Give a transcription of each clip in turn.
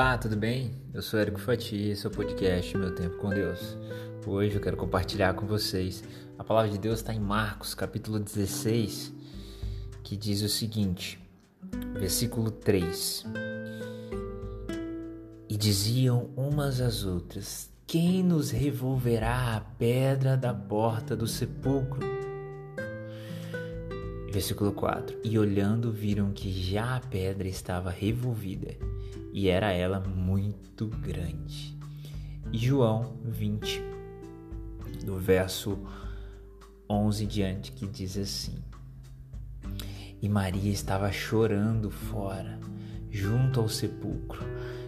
Olá, tudo bem? Eu sou Érico Fati, esse é o podcast Meu Tempo com Deus. Hoje eu quero compartilhar com vocês. A palavra de Deus está em Marcos, capítulo 16, que diz o seguinte, versículo 3. E diziam umas às outras: Quem nos revolverá a pedra da porta do sepulcro? Versículo 4: E olhando, viram que já a pedra estava revolvida, e era ela muito grande. João 20, do verso 11 diante, que diz assim: E Maria estava chorando fora, junto ao sepulcro.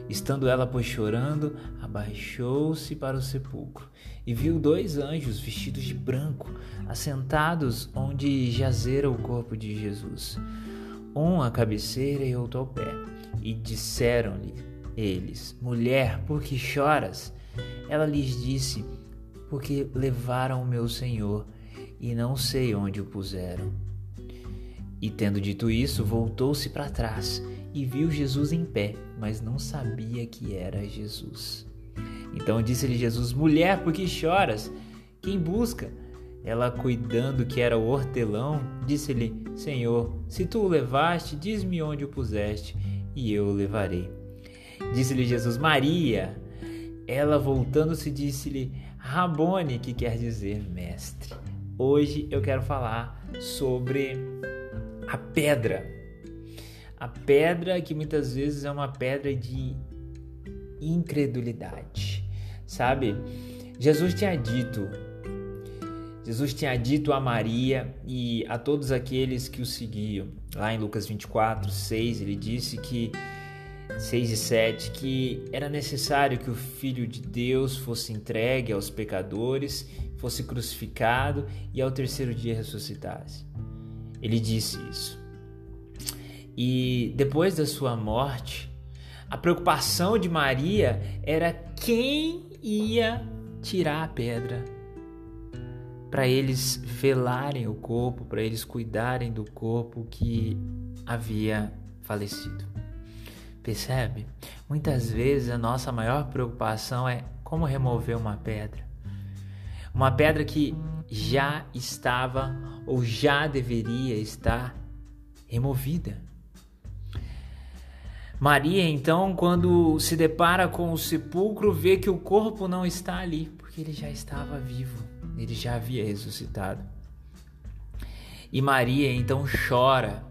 Estando ela, pois, chorando, abaixou-se para o sepulcro e viu dois anjos vestidos de branco, assentados onde jazera o corpo de Jesus, um à cabeceira e outro ao pé. E disseram-lhe eles: Mulher, por que choras? Ela lhes disse: Porque levaram o meu senhor e não sei onde o puseram. E tendo dito isso, voltou-se para trás e viu Jesus em pé, mas não sabia que era Jesus. Então disse-lhe Jesus: Mulher, por que choras? Quem busca? Ela, cuidando que era o hortelão, disse-lhe: Senhor, se tu o levaste, diz-me onde o puseste, e eu o levarei. Disse-lhe Jesus: Maria. Ela, voltando-se, disse-lhe: Rabone, que quer dizer mestre. Hoje eu quero falar sobre a pedra a pedra que muitas vezes é uma pedra de incredulidade, sabe? Jesus tinha dito, Jesus tinha dito a Maria e a todos aqueles que o seguiam, lá em Lucas 24, 6, ele disse que 6 e 7, que era necessário que o Filho de Deus fosse entregue aos pecadores, fosse crucificado e ao terceiro dia ressuscitasse. Ele disse isso. E depois da sua morte, a preocupação de Maria era quem ia tirar a pedra para eles velarem o corpo, para eles cuidarem do corpo que havia falecido. Percebe? Muitas vezes a nossa maior preocupação é como remover uma pedra. Uma pedra que já estava ou já deveria estar removida. Maria, então, quando se depara com o sepulcro, vê que o corpo não está ali, porque ele já estava vivo, ele já havia ressuscitado. E Maria então chora,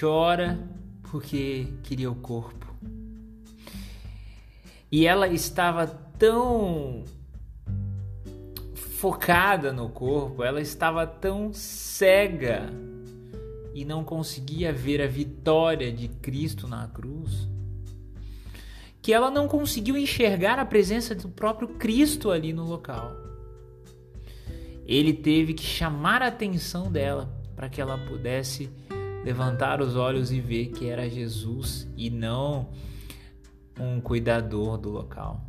chora porque queria o corpo. E ela estava tão focada no corpo, ela estava tão cega e não conseguia ver a vitória de Cristo na cruz, que ela não conseguiu enxergar a presença do próprio Cristo ali no local. Ele teve que chamar a atenção dela para que ela pudesse levantar os olhos e ver que era Jesus e não um cuidador do local.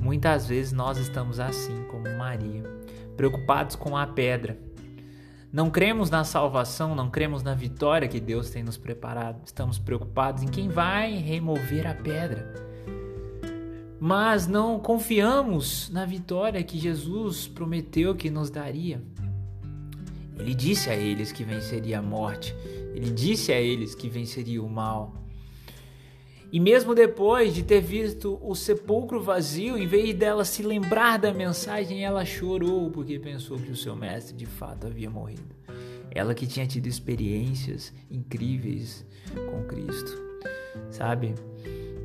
Muitas vezes nós estamos assim como Maria, preocupados com a pedra não cremos na salvação, não cremos na vitória que Deus tem nos preparado. Estamos preocupados em quem vai remover a pedra. Mas não confiamos na vitória que Jesus prometeu que nos daria. Ele disse a eles que venceria a morte. Ele disse a eles que venceria o mal. E mesmo depois de ter visto o sepulcro vazio, em vez dela se lembrar da mensagem, ela chorou porque pensou que o seu mestre de fato havia morrido. Ela que tinha tido experiências incríveis com Cristo. Sabe?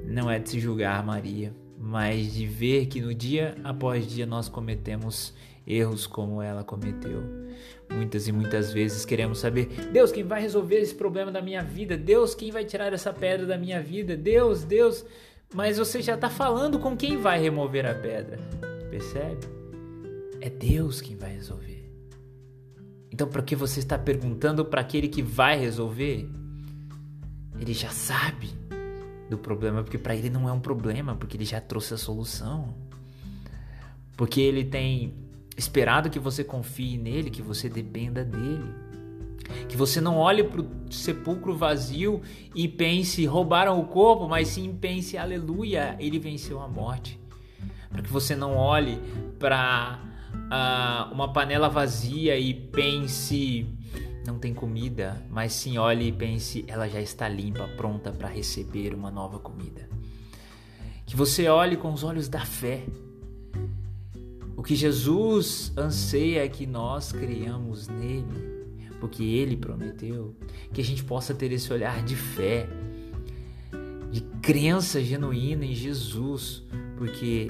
Não é de se julgar Maria, mas de ver que no dia após dia nós cometemos erros como ela cometeu. Muitas e muitas vezes queremos saber: Deus, quem vai resolver esse problema da minha vida? Deus, quem vai tirar essa pedra da minha vida? Deus, Deus. Mas você já está falando com quem vai remover a pedra. Percebe? É Deus quem vai resolver. Então, para que você está perguntando para aquele que vai resolver? Ele já sabe do problema, porque para ele não é um problema, porque ele já trouxe a solução. Porque ele tem esperado que você confie nele, que você dependa dele. Que você não olhe para o sepulcro vazio e pense, roubaram o corpo, mas sim pense, aleluia, ele venceu a morte. Para que você não olhe para uh, uma panela vazia e pense, não tem comida, mas sim olhe e pense, ela já está limpa, pronta para receber uma nova comida. Que você olhe com os olhos da fé. O que Jesus anseia é que nós criamos nele porque Ele prometeu, que a gente possa ter esse olhar de fé, de crença genuína em Jesus, porque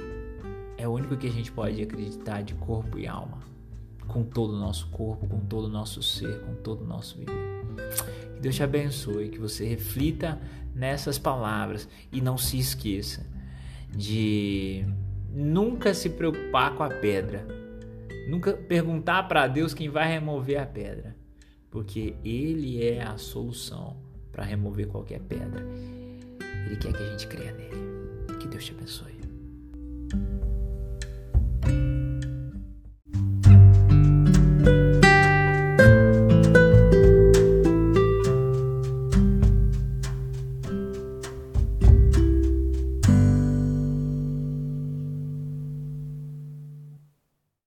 é o único que a gente pode acreditar de corpo e alma, com todo o nosso corpo, com todo o nosso ser, com todo o nosso viver. Que Deus te abençoe, que você reflita nessas palavras e não se esqueça de nunca se preocupar com a pedra. Nunca perguntar para Deus quem vai remover a pedra porque Ele é a solução para remover qualquer pedra. Ele quer que a gente creia nele. Que Deus te abençoe.